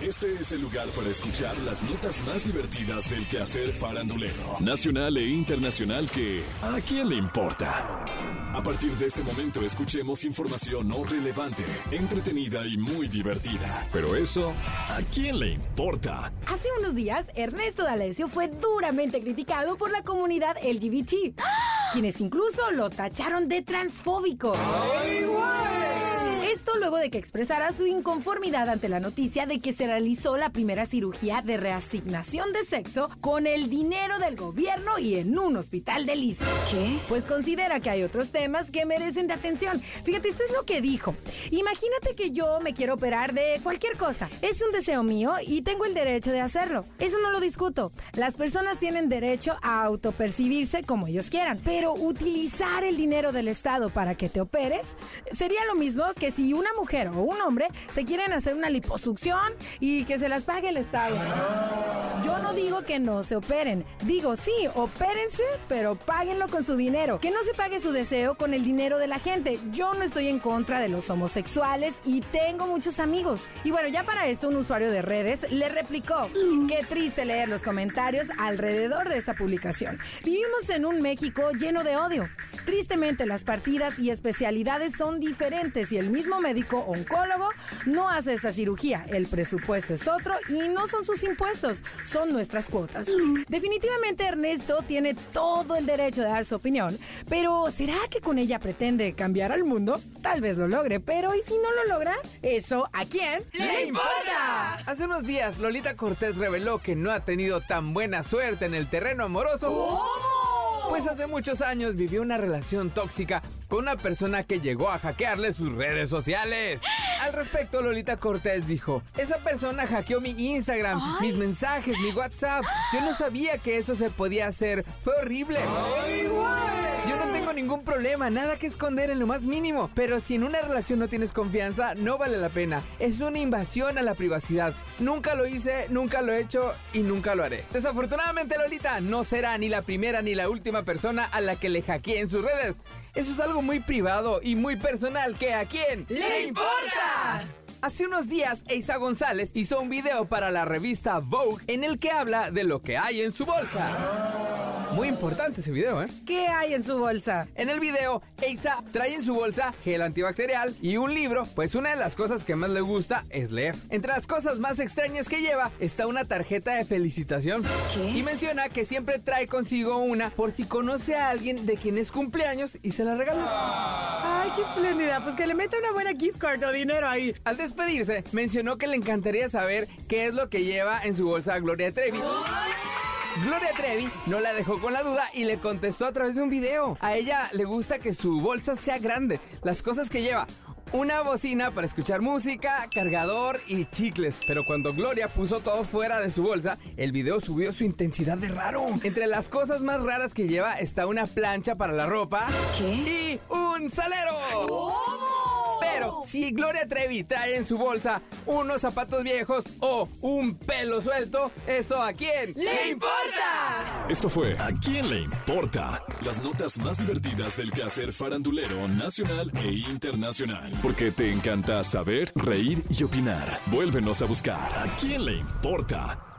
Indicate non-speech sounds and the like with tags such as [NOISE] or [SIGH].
Este es el lugar para escuchar las notas más divertidas del quehacer farandulero, nacional e internacional que ¿a quién le importa? A partir de este momento escuchemos información no relevante, entretenida y muy divertida. Pero eso, ¿a quién le importa? Hace unos días, Ernesto D'Alessio fue duramente criticado por la comunidad LGBT, [GASPS] quienes incluso lo tacharon de transfóbico. Esto luego de que expresara su inconformidad ante la noticia de que se realizó la primera cirugía de reasignación de sexo con el dinero del gobierno y en un hospital de Lisa. ¿Qué? Pues considera que hay otros temas que merecen de atención. Fíjate, esto es lo que dijo. Imagínate que yo me quiero operar de cualquier cosa. Es un deseo mío y tengo el derecho de hacerlo. Eso no lo discuto. Las personas tienen derecho a autopercibirse como ellos quieran. Pero utilizar el dinero del Estado para que te operes sería lo mismo que si una mujer o un hombre se quieren hacer una liposucción y que se las pague el Estado. Yo no digo que no se operen. Digo, sí, opérense, pero páguenlo con su dinero. Que no se pague su deseo con el dinero de la gente. Yo no estoy en contra de los homosexuales y tengo muchos amigos. Y bueno, ya para esto un usuario de redes le replicó. Qué triste leer los comentarios alrededor de esta publicación. Vivimos en un México lleno de odio. Tristemente las partidas y especialidades son diferentes y el mismo médico oncólogo no hace esa cirugía. El presupuesto es otro y no son sus impuestos, son nuestras cuotas. Definitivamente Ernesto tiene todo el derecho de dar su opinión, pero ¿será que con ella pretende cambiar al mundo? Tal vez lo logre, pero ¿y si no lo logra? Eso, ¿a quién le importa? Hace unos días, Lolita Cortés reveló que no ha tenido tan buena suerte en el terreno amoroso. Pues hace muchos años vivió una relación tóxica con una persona que llegó a hackearle sus redes sociales. Al respecto, Lolita Cortés dijo, esa persona hackeó mi Instagram, mis mensajes, mi WhatsApp. Yo no sabía que eso se podía hacer. Fue horrible. Tengo ningún problema, nada que esconder en lo más mínimo. Pero si en una relación no tienes confianza, no vale la pena. Es una invasión a la privacidad. Nunca lo hice, nunca lo he hecho y nunca lo haré. Desafortunadamente, Lolita no será ni la primera ni la última persona a la que le hackeé en sus redes. Eso es algo muy privado y muy personal que a quién ¡Le importa! Hace unos días, Eisa González hizo un video para la revista Vogue en el que habla de lo que hay en su bolsa. Muy importante ese video, ¿eh? ¿Qué hay en su bolsa? En el video, Eisa trae en su bolsa gel antibacterial y un libro, pues una de las cosas que más le gusta es leer. Entre las cosas más extrañas que lleva está una tarjeta de felicitación. Y menciona que siempre trae consigo una por si conoce a alguien de quien es cumpleaños y se la regala. Ay, qué espléndida. Pues que le meta una buena gift card o dinero ahí. Al despedirse, mencionó que le encantaría saber qué es lo que lleva en su bolsa Gloria Trevi. Gloria Trevi no la dejó con la duda y le contestó a través de un video. A ella le gusta que su bolsa sea grande. Las cosas que lleva. Una bocina para escuchar música, cargador y chicles. Pero cuando Gloria puso todo fuera de su bolsa, el video subió su intensidad de raro. Entre las cosas más raras que lleva está una plancha para la ropa. Y un salero. Pero si Gloria Trevi trae en su bolsa unos zapatos viejos o un pelo suelto, ¿eso a quién ¡Le importa! Esto fue ¿A quién le importa? Las notas más divertidas del quehacer farandulero nacional e internacional. Porque te encanta saber, reír y opinar. Vuélvenos a buscar ¿A quién le importa?